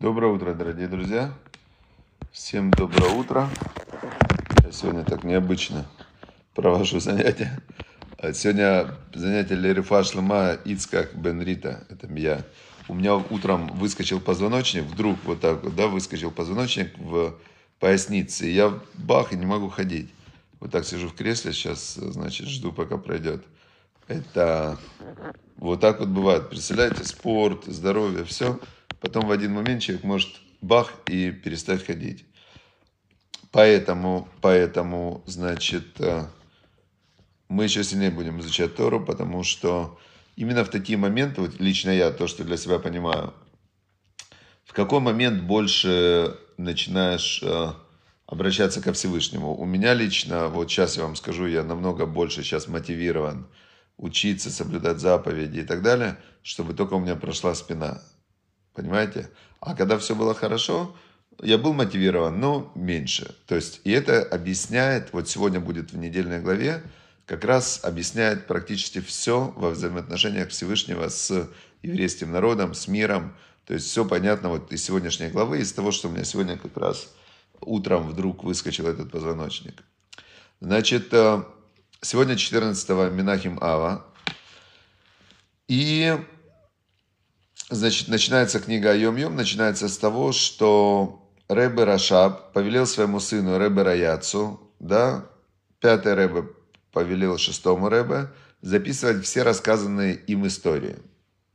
Доброе утро, дорогие друзья. Всем доброе утро. Я сегодня так необычно провожу занятия. А Сегодня занятие Лерифа Шлема Ицкак Бен Рита. Это я. У меня утром выскочил позвоночник, вдруг вот так вот, да, выскочил позвоночник в пояснице. Я бах, и не могу ходить. Вот так сижу в кресле, сейчас, значит, жду, пока пройдет. Это вот так вот бывает. Представляете, спорт, здоровье, все. Потом в один момент человек может бах и перестать ходить. Поэтому, поэтому, значит, э, мы еще сильнее будем изучать Тору, потому что именно в такие моменты, вот лично я, то, что для себя понимаю, в какой момент больше начинаешь э, обращаться ко Всевышнему. У меня лично, вот сейчас я вам скажу, я намного больше сейчас мотивирован учиться, соблюдать заповеди и так далее, чтобы только у меня прошла спина. Понимаете? А когда все было хорошо, я был мотивирован, но меньше. То есть, и это объясняет, вот сегодня будет в недельной главе, как раз объясняет практически все во взаимоотношениях Всевышнего с еврейским народом, с миром. То есть все понятно вот из сегодняшней главы, из того, что у меня сегодня как раз утром вдруг выскочил этот позвоночник. Значит, э, сегодня 14 Минахим Ава. И, значит, начинается книга Йом-Йом, начинается с того, что Ребе Рашаб повелел своему сыну Ребе Раяцу, да, пятый Ребе повелел шестому Ребе записывать все рассказанные им истории.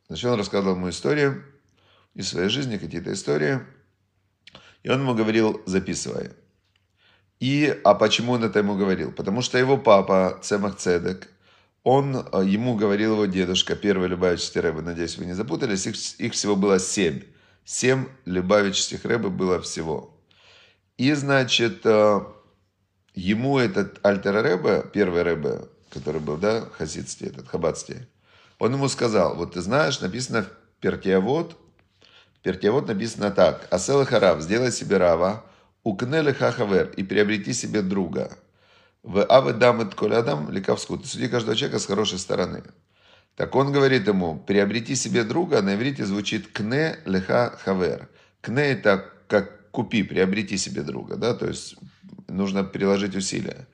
Значит, он рассказывал ему историю из своей жизни, какие-то истории. И он ему говорил, записывай. И, а почему он это ему говорил? Потому что его папа, Цемах Цедек, он, э, ему говорил его дедушка, первый Любавичский Рэбе, надеюсь, вы не запутались, их, их всего было семь. Семь Любавичских Рэбе было всего. И, значит, э, ему этот Альтер Рэбе, первый Рэбе, который был, да, в хасидстве, этот хаббатстве, он ему сказал, вот ты знаешь, написано в Пертиавод, в Пертиавод написано так, Асел Харав, сделай себе рава, укнели хахавер, и приобрети себе друга. В авы дамет колядам ты суди каждого человека с хорошей стороны. Так он говорит ему, приобрети себе друга, на иврите звучит кне леха хавер. Кне это как купи, приобрети себе друга, да, то есть нужно приложить усилия.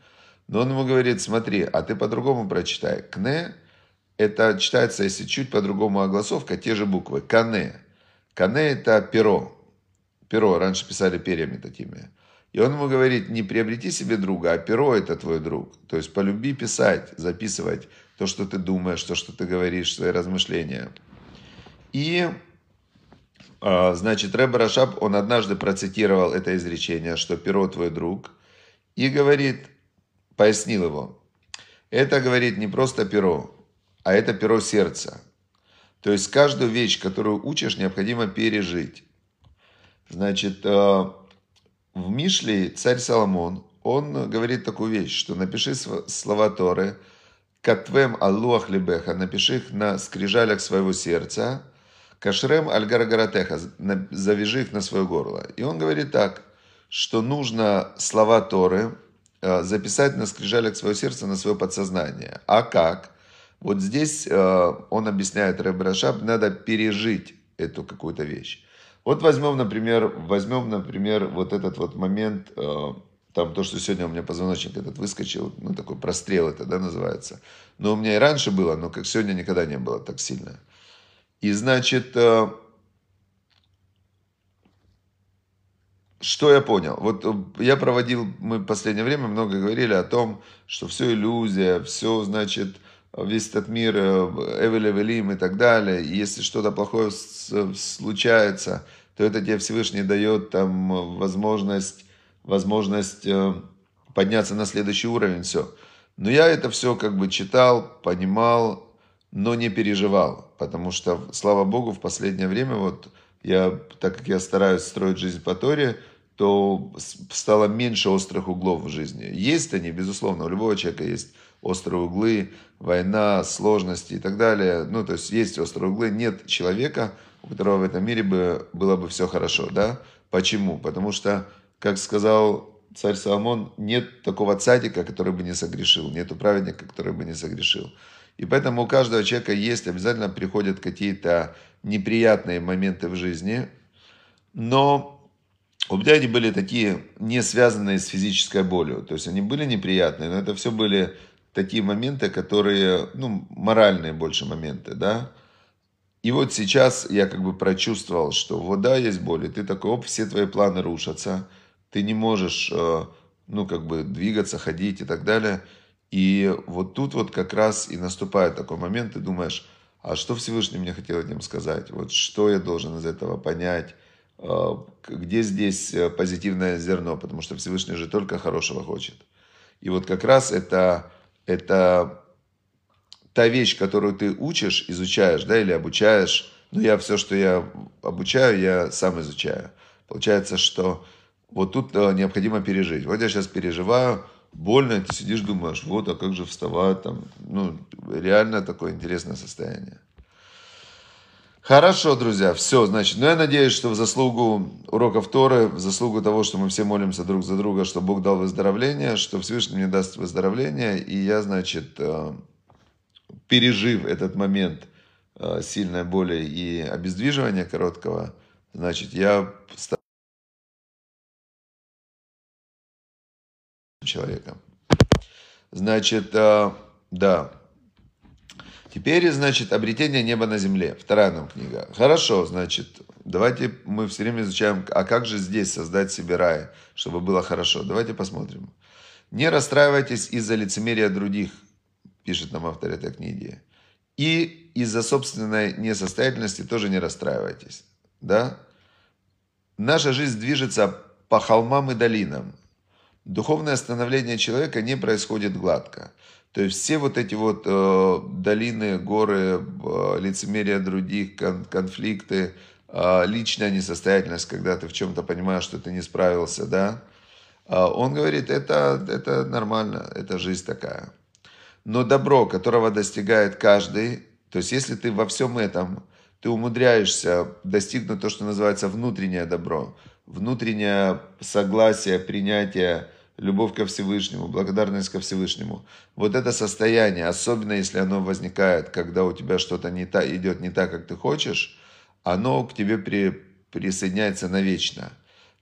Но он ему говорит, смотри, а ты по-другому прочитай. Кне, это читается, если чуть по-другому огласовка, те же буквы. Кане. Кане это перо. Перо, раньше писали перьями такими. И он ему говорит, не приобрети себе друга, а перо это твой друг. То есть полюби писать, записывать то, что ты думаешь, то, что ты говоришь, свои размышления. И а, Значит, Рэб Рашаб, он однажды процитировал это изречение, что перо твой друг, и говорит, пояснил его, это, говорит, не просто перо, а это перо сердца. То есть каждую вещь, которую учишь, необходимо пережить. Значит, э, в Мишле царь Соломон, он говорит такую вещь, что напиши слова Торы, Катвем аллуах либеха, напиши их на скрижалях своего сердца, Кашрем альгарагаратеха, завяжи их на свое горло. И он говорит так, что нужно слова Торы э, записать на скрижалях своего сердца, на свое подсознание. А как? Вот здесь э, он объясняет Рэб Рашаб, надо пережить эту какую-то вещь. Вот возьмем, например, возьмем, например, вот этот вот момент, э, там то, что сегодня у меня позвоночник этот выскочил, ну такой прострел это, да, называется. Но у меня и раньше было, но как сегодня никогда не было так сильно. И значит, э, что я понял? Вот э, я проводил, мы в последнее время много говорили о том, что все иллюзия, все, значит, весь этот мир, Эвель и так далее. И если что-то плохое случается, то это тебе Всевышний дает там возможность, возможность э, подняться на следующий уровень, все. Но я это все как бы читал, понимал, но не переживал, потому что, слава Богу, в последнее время вот я, так как я стараюсь строить жизнь по Торе, то стало меньше острых углов в жизни. Есть они, безусловно, у любого человека есть острые углы, война, сложности и так далее. Ну, то есть есть острые углы. Нет человека, у которого в этом мире бы, было бы все хорошо, да? Почему? Потому что, как сказал царь Соломон, нет такого цадика, который бы не согрешил, нету праведника, который бы не согрешил. И поэтому у каждого человека есть, обязательно приходят какие-то неприятные моменты в жизни, но у меня они были такие, не связанные с физической болью. То есть они были неприятные, но это все были такие моменты, которые, ну, моральные больше моменты, да. И вот сейчас я как бы прочувствовал, что вот да, есть боль, и ты такой, оп, все твои планы рушатся, ты не можешь, э, ну, как бы двигаться, ходить и так далее. И вот тут вот как раз и наступает такой момент, ты думаешь, а что Всевышний мне хотел этим сказать? Вот что я должен из этого понять? Э, где здесь э, позитивное зерно? Потому что Всевышний же только хорошего хочет. И вот как раз это, это та вещь, которую ты учишь, изучаешь, да, или обучаешь. Ну, я все, что я обучаю, я сам изучаю. Получается, что вот тут э, необходимо пережить. Вот я сейчас переживаю, больно, ты сидишь, думаешь, вот, а как же вставать там. Ну, реально такое интересное состояние. Хорошо, друзья, все, значит, ну я надеюсь, что в заслугу уроков Торы, в заслугу того, что мы все молимся друг за друга, что Бог дал выздоровление, что Всевышний мне даст выздоровление, и я, значит, э, пережив этот момент э, сильной боли и обездвиживания короткого, значит, я человека. Значит, э, да. Теперь, значит, обретение неба на земле. Вторая нам книга. Хорошо, значит, давайте мы все время изучаем, а как же здесь создать себе рай, чтобы было хорошо. Давайте посмотрим. Не расстраивайтесь из-за лицемерия других, пишет нам автор этой книги. И из-за собственной несостоятельности тоже не расстраивайтесь. Да? Наша жизнь движется по холмам и долинам. Духовное становление человека не происходит гладко. То есть все вот эти вот э, долины, горы, э, лицемерие других, кон, конфликты, э, личная несостоятельность, когда ты в чем-то понимаешь, что ты не справился, да, э, он говорит, это, это нормально, это жизнь такая. Но добро, которого достигает каждый, то есть если ты во всем этом, ты умудряешься достигнуть то, что называется внутреннее добро, внутреннее согласие, принятие, любовь ко Всевышнему, благодарность ко Всевышнему. Вот это состояние, особенно если оно возникает, когда у тебя что-то не та, идет не так, как ты хочешь, оно к тебе при, присоединяется навечно,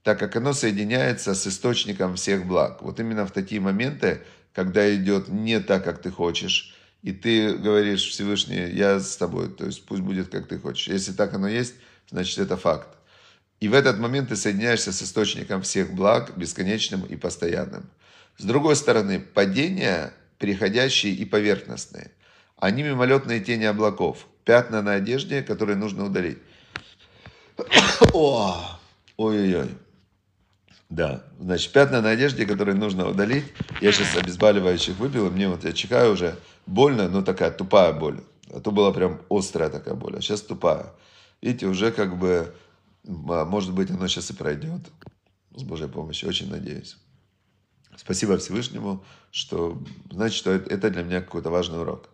так как оно соединяется с источником всех благ. Вот именно в такие моменты, когда идет не так, как ты хочешь, и ты говоришь Всевышний, я с тобой, то есть пусть будет, как ты хочешь. Если так оно есть, значит это факт. И в этот момент ты соединяешься с источником всех благ, бесконечным и постоянным. С другой стороны, падения приходящие и поверхностные. Они мимолетные тени облаков, пятна на одежде, которые нужно удалить. Ой-ой-ой. Да, значит, пятна на одежде, которые нужно удалить. Я сейчас обезболивающих выпил, и мне вот я чекаю уже больно, но такая тупая боль. А то была прям острая такая боль, а сейчас тупая. Видите, уже как бы может быть, оно сейчас и пройдет. С Божьей помощью, очень надеюсь. Спасибо Всевышнему, что значит, что это для меня какой-то важный урок.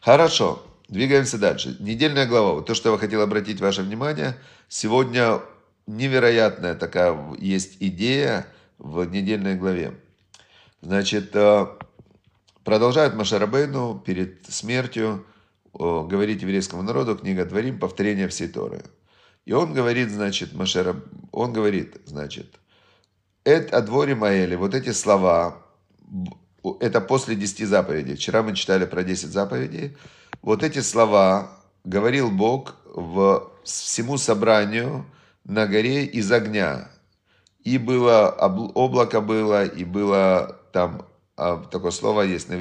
Хорошо, двигаемся дальше. Недельная глава. Вот то, что я хотел обратить ваше внимание. Сегодня невероятная такая есть идея в недельной главе. Значит, э, продолжает Машарабейну перед смертью говорить еврейскому народу, книга Дворим, повторение всей Торы. И он говорит, значит, Машера, он говорит, значит, это о дворе Маэли, вот эти слова, это после 10 заповедей. Вчера мы читали про 10 заповедей. Вот эти слова говорил Бог в всему собранию на горе из огня. И было, облако было, и было там, а, такое слово есть на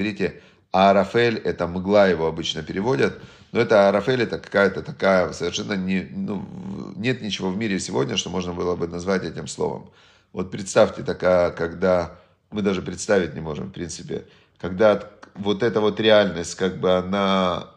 Арафель, это мгла его обычно переводят. Но это Рафаэль, это какая-то такая совершенно не, ну, нет ничего в мире сегодня, что можно было бы назвать этим словом. Вот представьте, такая, когда мы даже представить не можем, в принципе, когда вот эта вот реальность, как бы она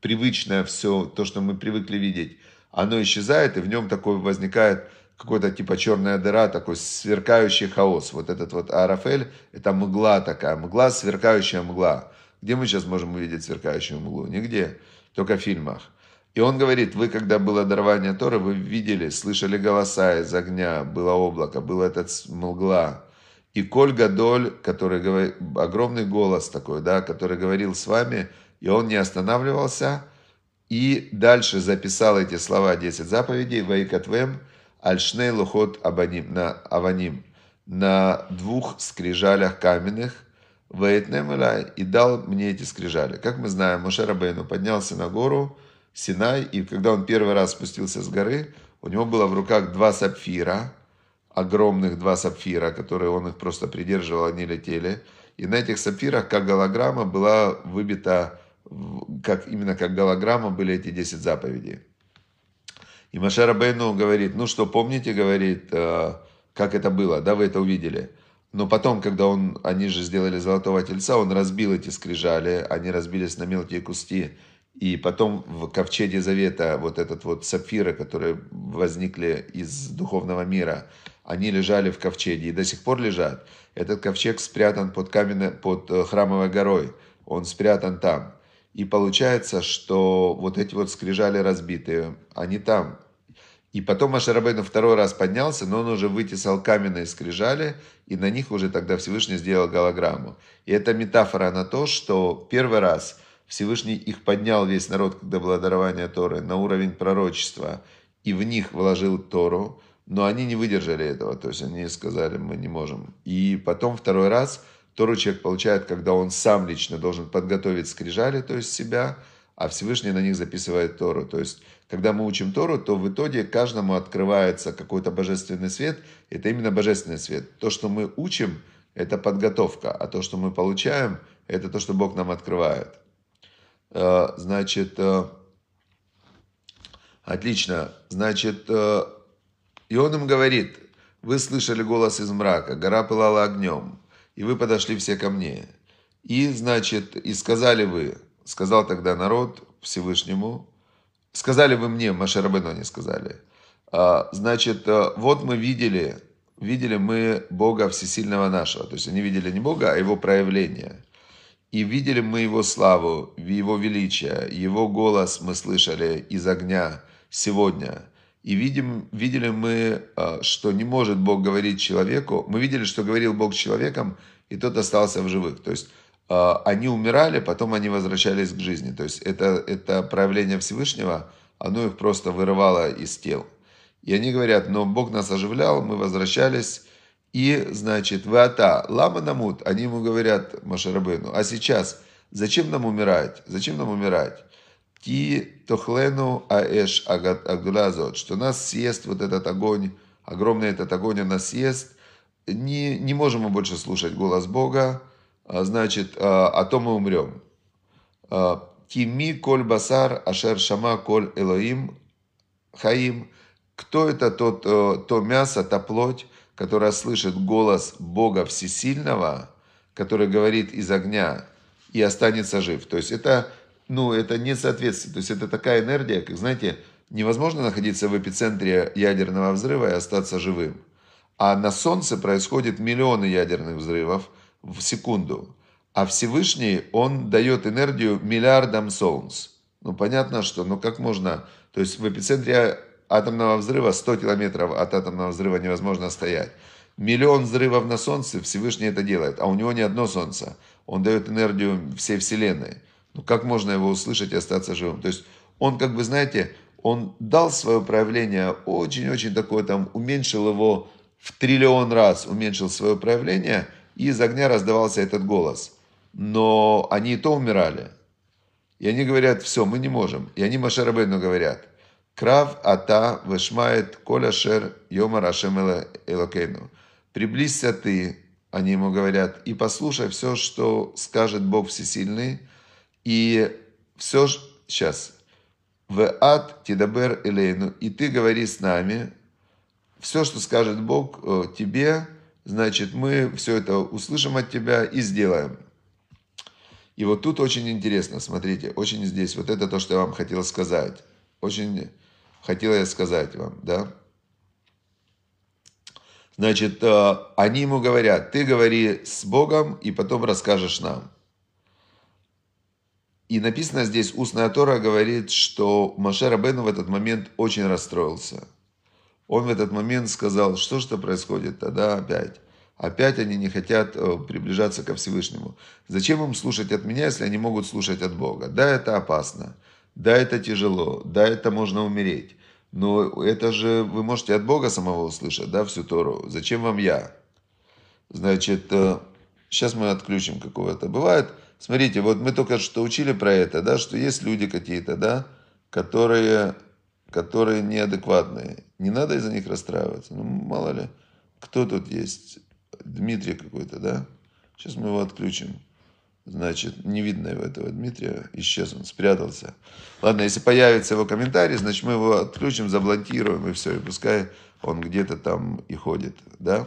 привычная все, то, что мы привыкли видеть, оно исчезает, и в нем такой возникает какой-то типа черная дыра, такой сверкающий хаос. Вот этот вот Арафель, это мгла такая, мгла, сверкающая мгла. Где мы сейчас можем увидеть сверкающую мглу? Нигде только в фильмах. И он говорит, вы, когда было дарование Торы, вы видели, слышали голоса из огня, было облако, был этот мгла. И Коль Гадоль, который говорит, огромный голос такой, да, который говорил с вами, и он не останавливался, и дальше записал эти слова 10 заповедей, Ваикатвем, альшней лухот абаним, на аваним, на двух скрижалях каменных, Вейтнем и дал мне эти скрижали. Как мы знаем, Моше Рабейну поднялся на гору Синай, и когда он первый раз спустился с горы, у него было в руках два сапфира, огромных два сапфира, которые он их просто придерживал, они летели. И на этих сапфирах, как голограмма, была выбита, как, именно как голограмма были эти 10 заповедей. И Маша Рабейну говорит, ну что, помните, говорит, э, как это было, да, вы это увидели. Но потом, когда он, они же сделали золотого тельца, он разбил эти скрижали, они разбились на мелкие куски. И потом в ковчеге завета вот этот вот сапфиры, которые возникли из духовного мира, они лежали в ковчеге и до сих пор лежат. Этот ковчег спрятан под, каменной, под э, храмовой горой, он спрятан там. И получается, что вот эти вот скрижали разбитые, они там. И потом Машарабейну второй раз поднялся, но он уже вытесал каменные скрижали, и на них уже тогда Всевышний сделал голограмму. И это метафора на то, что первый раз Всевышний их поднял, весь народ, когда было дарование Торы, на уровень пророчества, и в них вложил Тору, но они не выдержали этого, то есть они сказали, мы не можем. И потом второй раз Тору человек получает, когда он сам лично должен подготовить скрижали, то есть себя, а Всевышний на них записывает Тору. То есть, когда мы учим Тору, то в итоге каждому открывается какой-то божественный свет. Это именно божественный свет. То, что мы учим, это подготовка, а то, что мы получаем, это то, что Бог нам открывает. Э, значит, э, отлично. Значит, э, и он им говорит, вы слышали голос из мрака, гора пылала огнем, и вы подошли все ко мне. И, значит, и сказали вы, сказал тогда народ Всевышнему, сказали вы мне, Машарабену не сказали, «А, значит, вот мы видели, видели мы Бога Всесильного нашего, то есть они видели не Бога, а Его проявление. И видели мы Его славу, Его величие, Его голос мы слышали из огня сегодня. И видим, видели мы, а, что не может Бог говорить человеку. Мы видели, что говорил Бог человеком, и тот остался в живых. То есть они умирали, потом они возвращались к жизни. То есть это, это проявление Всевышнего, оно их просто вырывало из тел. И они говорят, но Бог нас оживлял, мы возвращались, и, значит, вата, лама намут, они ему говорят, Машарабыну, а сейчас, зачем нам умирать? Зачем нам умирать? Ки тохлену аэш агдулазот, что нас съест вот этот огонь, огромный этот огонь нас съест, не, не можем мы больше слушать голос Бога, а, значит, а, а то мы умрем. А, Кими коль басар ашер шама коль элоим хаим. Кто это тот, э, то мясо, та плоть, которая слышит голос Бога Всесильного, который говорит из огня и останется жив. То есть это ну, это не соответствие. То есть это такая энергия, как, знаете, невозможно находиться в эпицентре ядерного взрыва и остаться живым. А на Солнце происходит миллионы ядерных взрывов в секунду. А Всевышний, он дает энергию миллиардам Солнц. Ну, понятно, что, ну, как можно... То есть в эпицентре атомного взрыва 100 километров от атомного взрыва невозможно стоять. Миллион взрывов на Солнце Всевышний это делает, а у него не одно Солнце. Он дает энергию всей Вселенной. Ну как можно его услышать и остаться живым? То есть он, как бы, знаете, он дал свое проявление очень-очень такое, там, уменьшил его в триллион раз, уменьшил свое проявление, и из огня раздавался этот голос. Но они и то умирали. И они говорят, все, мы не можем. И они Машарабейну говорят, Крав ата вешмает коля шер йома рашем элокейну. Приблизься ты, они ему говорят, и послушай все, что скажет Бог Всесильный, и все, сейчас, в ад тидабер элейну, и ты говори с нами, все, что скажет Бог э, тебе, значит, мы все это услышим от тебя и сделаем. И вот тут очень интересно, смотрите, очень здесь, вот это то, что я вам хотел сказать. Очень хотел я сказать вам, да. Значит, э, они ему говорят, ты говори с Богом и потом расскажешь нам. И написано здесь, устная Тора говорит, что Маше Рабену в этот момент очень расстроился. Он в этот момент сказал, что же происходит тогда опять. Опять они не хотят э, приближаться ко Всевышнему. Зачем им слушать от меня, если они могут слушать от Бога? Да, это опасно. Да, это тяжело. Да, это можно умереть. Но это же вы можете от Бога самого услышать, да, всю Тору. Зачем вам я? Значит, сейчас э, мы отключим какого-то. Бывает, смотрите, вот мы только что учили про это, да, что есть люди какие-то, да, которые, которые неадекватные. Не надо из-за них расстраиваться. Ну, мало ли, кто тут есть? Дмитрий какой-то, да? Сейчас мы его отключим. Значит, не видно его этого Дмитрия, исчез он, спрятался. Ладно, если появится его комментарий, значит, мы его отключим, заблокируем и все, и пускай он где-то там и ходит, да?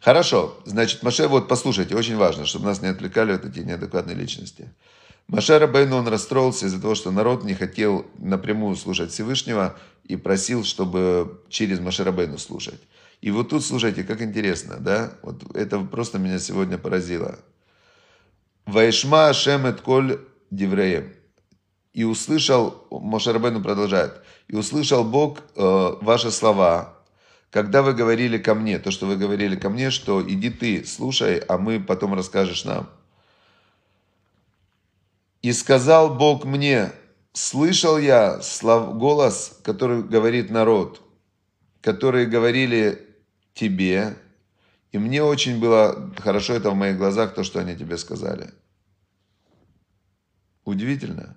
Хорошо, значит, Маше, вот послушайте, очень важно, чтобы нас не отвлекали вот эти неадекватные личности. Маше Рабейну, он расстроился из-за того, что народ не хотел напрямую слушать Всевышнего и просил, чтобы через Маше Рабейну слушать. И вот тут, слушайте, как интересно, да? Вот это просто меня сегодня поразило. Вайшма Ашем коль дивреем. И услышал, Мошарабену продолжает, и услышал Бог э, ваши слова, когда вы говорили ко мне, то, что вы говорили ко мне, что иди ты, слушай, а мы потом расскажешь нам. И сказал Бог мне, слышал я слов, голос, который говорит народ, которые говорили тебе, и мне очень было хорошо это в моих глазах, то, что они тебе сказали. Удивительно.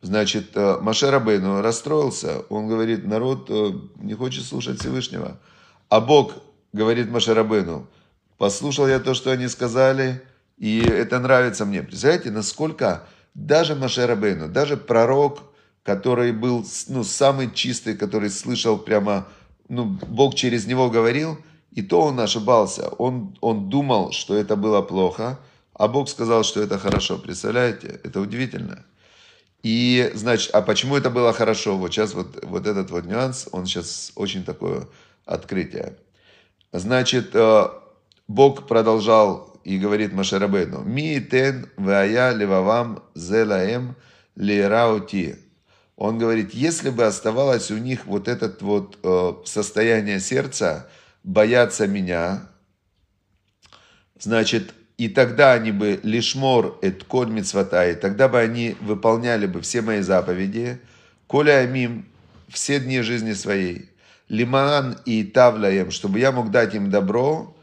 Значит, э, Маше Рабейну расстроился. Он говорит, народ э, не хочет слушать Всевышнего. А Бог говорит Маше Рабейну, послушал я то, что они сказали, и это нравится мне. Представляете, насколько даже Маше Рабейну, даже пророк, который был ну, самый чистый, который слышал прямо, ну, Бог через него говорил, и то он ошибался. Он, он думал, что это было плохо, а Бог сказал, что это хорошо. Представляете? Это удивительно. И, значит, а почему это было хорошо? Вот сейчас вот, вот этот вот нюанс, он сейчас очень такое открытие. Значит, э, Бог продолжал и говорит Машарабейну, «Ми тен вая левавам зелаем лираути». Он говорит, если бы оставалось у них вот это вот э, состояние сердца, бояться меня, значит, и тогда они бы лишмор эт коль митцвата, и тогда бы они выполняли бы все мои заповеди, коля амим, все дни жизни своей, лиман и тавляем, чтобы я мог дать им добро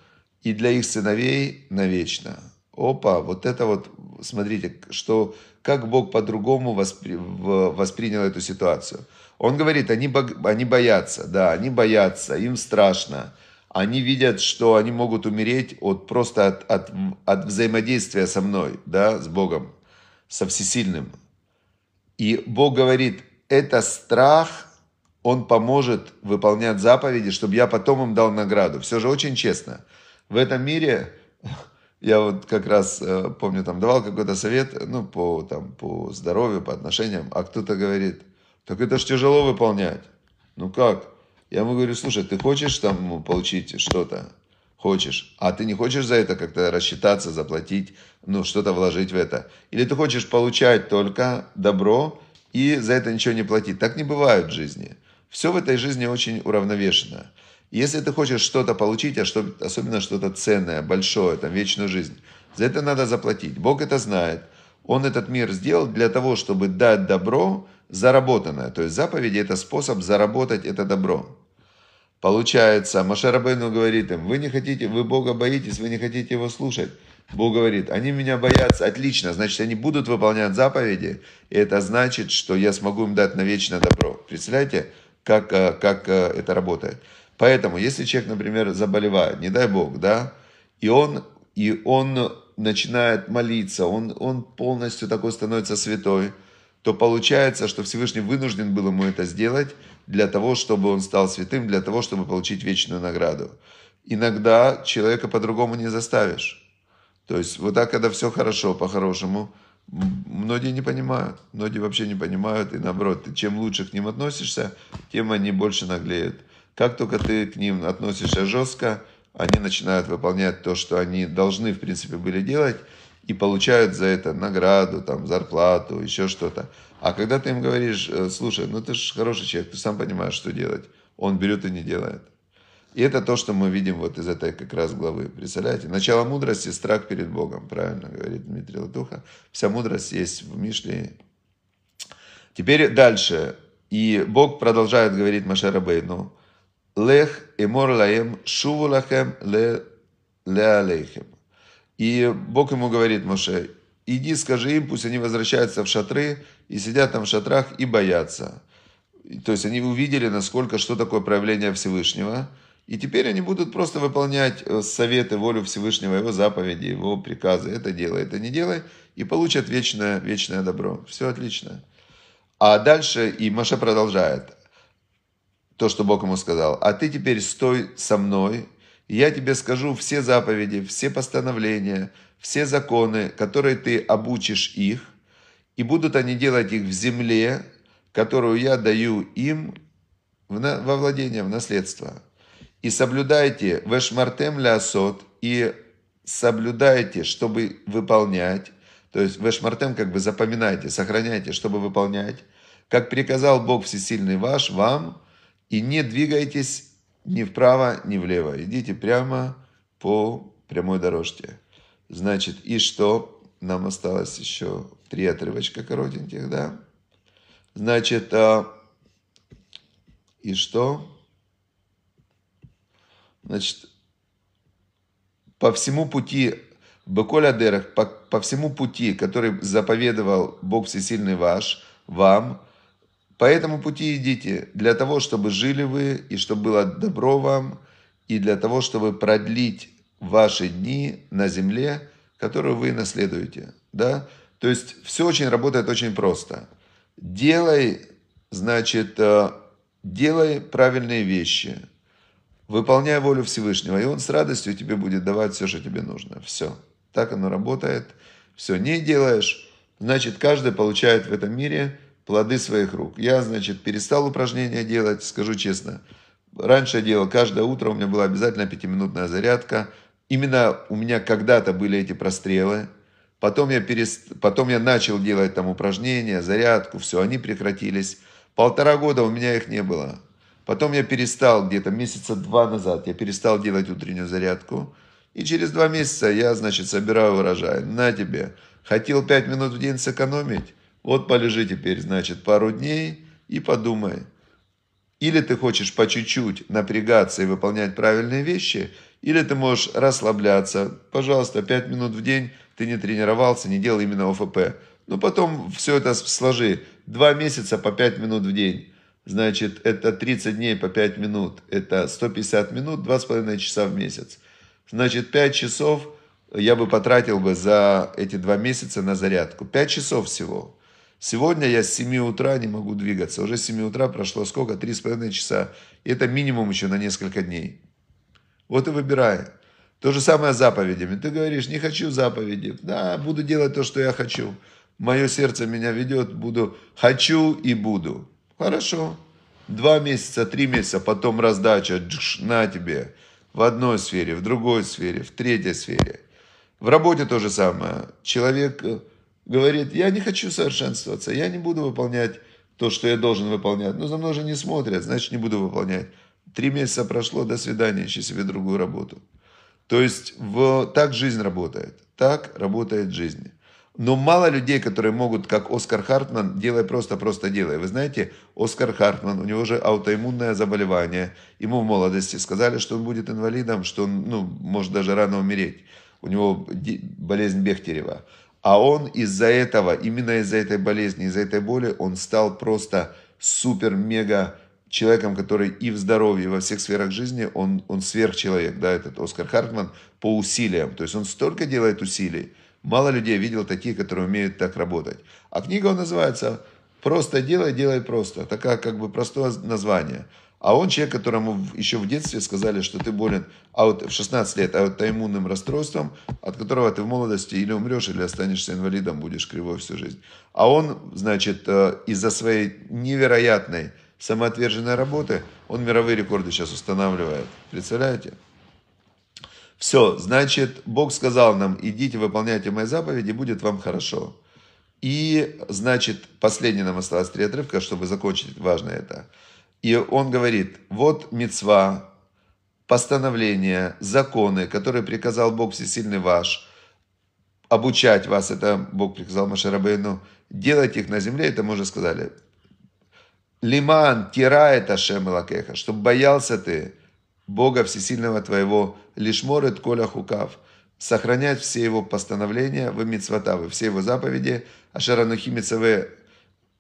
и для их сыновей навечно. Опа, вот это вот, смотрите, что, как Бог по-другому воспри, воспринял эту ситуацию. Он говорит, они, они боятся, да, они боятся, им страшно, они видят, что они могут умереть от, просто от, от, от взаимодействия со мной, да, с Богом, со Всесильным. И Бог говорит, это страх, он поможет выполнять заповеди, чтобы я потом им дал награду. Все же очень честно. В этом мире, я вот как раз э, помню, там давал какой-то совет, ну, по, там, по здоровью, по отношениям, а кто-то говорит, так это ж тяжело выполнять. Ну как? Я ему говорю, слушай, ты хочешь там получить что-то? Хочешь. А ты не хочешь за это как-то рассчитаться, заплатить, ну, что-то вложить в это? Или ты хочешь получать только добро и за это ничего не платить? Так не бывает в жизни. Все в этой жизни очень уравновешено. Если ты хочешь что-то получить, а что, особенно что-то ценное, большое, там, вечную жизнь, за это надо заплатить. Бог это знает. Он этот мир сделал для того, чтобы дать добро, заработанное. То есть заповеди – это способ заработать это добро. Получается, Машарабейну говорит им, вы не хотите, вы Бога боитесь, вы не хотите Его слушать. Бог говорит, они меня боятся, отлично, значит, они будут выполнять заповеди, и это значит, что я смогу им дать на вечное добро. Представляете, как, э, как э, это работает? Поэтому, если человек, например, заболевает, не дай Бог, да, и он, и он начинает молиться, он, он полностью такой становится святой, то получается, что Всевышний вынужден был ему это сделать для того, чтобы он стал святым, для того, чтобы получить вечную награду. Иногда человека по-другому не заставишь. То есть вот так, когда все хорошо, по-хорошему, многие не понимают. Многие вообще не понимают. И наоборот, ты чем лучше к ним относишься, тем они больше наглеют. Как только ты к ним относишься жестко, они начинают выполнять то, что они должны, в принципе, были делать, и получают за это награду, там, зарплату, еще что-то. А когда ты им говоришь, э, слушай, ну ты же хороший человек, ты сам понимаешь, что делать, он берет и не делает. И это то, что мы видим вот из этой как раз главы. Представляете? Начало мудрости – страх перед Богом, правильно говорит Дмитрий Латуха. Вся мудрость есть в Мишле. Теперь дальше. И Бог продолжает говорить Маше Рабейну, «Лех эмор лаем шуву лахем ле, ле алейхем». И Бог ему говорит, Моше, иди скажи им, пусть они возвращаются в шатры и сидят там в шатрах и боятся. То есть они увидели, насколько, что такое проявление Всевышнего. И теперь они будут просто выполнять э, советы, волю Всевышнего, его заповеди, его приказы. Это делай, это не делай. И получат вечное, вечное добро. Все отлично. А дальше и Маша продолжает то, что Бог ему сказал. А ты теперь стой со мной, и я тебе скажу все заповеди, все постановления, все законы, которые ты обучишь их, и будут они делать их в земле, которую я даю им во владение, в наследство. И соблюдайте вешмартем лясот, и соблюдайте, чтобы выполнять, то есть вешмартем как бы запоминайте, сохраняйте, чтобы выполнять, как приказал Бог Всесильный ваш вам, и не двигайтесь ни вправо, ни влево. Идите прямо по прямой дорожке. Значит, и что? Нам осталось еще три отрывочка коротеньких, да? Значит, а, и что? Значит, по всему пути, Беколя Дерах, по, по всему пути, который заповедовал Бог Всесильный ваш, вам, по этому пути идите, для того, чтобы жили вы, и чтобы было добро вам, и для того, чтобы продлить ваши дни на земле, которую вы наследуете. Да? То есть все очень работает очень просто. Делай, значит, э, делай правильные вещи, выполняй волю Всевышнего, и Он с радостью тебе будет давать все, что тебе нужно. Все. Так оно работает. Все, не делаешь, значит, каждый получает в этом мире плоды своих рук. Я, значит, перестал упражнения делать, скажу честно. Раньше я делал каждое утро, у меня была обязательно пятиминутная зарядка. Именно у меня когда-то были эти прострелы. Потом я, перест... Потом я начал делать там упражнения, зарядку, все, они прекратились. Полтора года у меня их не было. Потом я перестал где-то месяца два назад, я перестал делать утреннюю зарядку. И через два месяца я, значит, собираю урожай. На тебе. Хотел пять минут в день сэкономить? Вот полежи теперь, значит, пару дней и подумай. Или ты хочешь по чуть-чуть напрягаться и выполнять правильные вещи, или ты можешь расслабляться. Пожалуйста, пять минут в день ты не тренировался, не делал именно ОФП. Но потом все это сложи. Два месяца по 5 минут в день. Значит, это 30 дней по 5 минут. Это 150 минут, 2,5 часа в месяц. Значит, 5 часов я бы потратил бы за эти два месяца на зарядку. 5 часов всего. Сегодня я с 7 утра не могу двигаться. Уже с 7 утра прошло сколько? 3,5 часа. И это минимум еще на несколько дней. Вот и выбирай. То же самое с заповедями. Ты говоришь, не хочу заповеди. Да, буду делать то, что я хочу. Мое сердце меня ведет, буду, хочу и буду. Хорошо. Два месяца, три месяца, потом раздача, джш, на тебе. В одной сфере, в другой сфере, в третьей сфере. В работе то же самое. Человек э, говорит, я не хочу совершенствоваться, я не буду выполнять то, что я должен выполнять. Но за мной же не смотрят, значит не буду выполнять. Три месяца прошло, до свидания, ищи себе другую работу. То есть в, так жизнь работает. Так работает жизнь. Но мало людей, которые могут, как Оскар Хартман, делай просто, просто делай. Вы знаете, Оскар Хартман, у него же аутоиммунное заболевание. Ему в молодости сказали, что он будет инвалидом, что он ну, может даже рано умереть. У него болезнь Бехтерева. А он из-за этого, именно из-за этой болезни, из-за этой боли, он стал просто супер-мега человеком, который и в здоровье, и во всех сферах жизни, он, он сверхчеловек, да, этот Оскар Хартман, по усилиям. То есть он столько делает усилий. Мало людей видел такие, которые умеют так работать. А книга он называется «Просто делай, делай просто». Такая как бы простое название. А он человек, которому еще в детстве сказали, что ты болен аут, в 16 лет аутоиммунным расстройством, от которого ты в молодости или умрешь, или останешься инвалидом, будешь кривой всю жизнь. А он, значит, э, из-за своей невероятной самоотверженной работы, он мировые рекорды сейчас устанавливает. Представляете? Все, значит, Бог сказал нам, идите, выполняйте мои заповеди, будет вам хорошо. И, значит, последний нам осталось три отрывка, чтобы закончить, важно это. И он говорит, вот мецва, постановления, законы, которые приказал Бог Всесильный ваш, обучать вас, это Бог приказал Машарабейну, делать их на земле, это мы уже сказали, Лиман тирает Ашем Лакеха, чтобы боялся ты Бога Всесильного твоего, лишморет коля хукав, сохранять все его постановления в мицватавы, все его заповеди, ашаранухи мицаве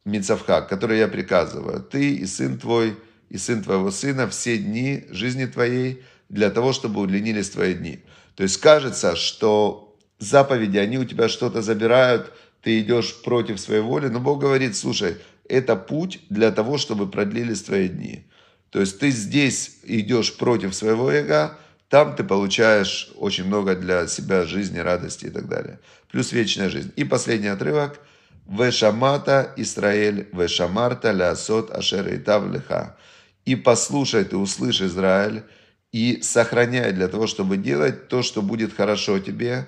мицавха, которые я приказываю. Ты и сын твой, и сын твоего сына все дни жизни твоей, для того, чтобы удлинились твои дни. То есть кажется, что заповеди, они у тебя что-то забирают, ты идешь против своей воли, но Бог говорит, слушай, это путь для того, чтобы продлились твои дни. То есть ты здесь идешь против своего эго, там ты получаешь очень много для себя жизни, радости и так далее. Плюс вечная жизнь. И последний отрывок. Вешамата Исраэль, вешамарта лясот ашер и лиха. И послушай ты, услышь, Израиль, и сохраняй для того, чтобы делать то, что будет хорошо тебе,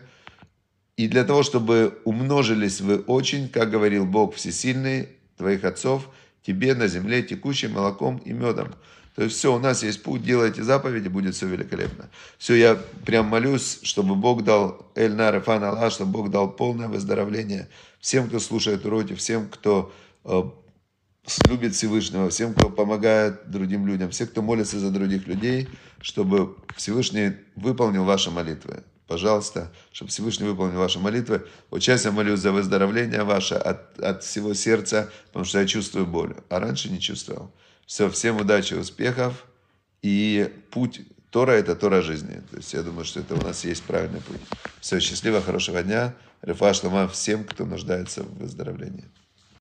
и для того, чтобы умножились вы очень, как говорил Бог Всесильный, твоих отцов, тебе на земле текущим молоком и медом. То есть все, у нас есть путь, делайте заповеди, будет все великолепно. Все, я прям молюсь, чтобы Бог дал Эльна Рефан Аллах, чтобы Бог дал полное выздоровление всем, кто слушает уроки, всем, кто э, любит Всевышнего, всем, кто помогает другим людям, всем, кто молится за других людей, чтобы Всевышний выполнил ваши молитвы. Пожалуйста, чтобы Всевышний выполнил ваши молитвы. Вот сейчас я молюсь за выздоровление ваше от, от всего сердца, потому что я чувствую боль, а раньше не чувствовал. Все, всем удачи, успехов. И путь Тора – это Тора жизни. То есть я думаю, что это у нас есть правильный путь. Все, счастливо, хорошего дня. Рефа шлама всем, кто нуждается в выздоровлении.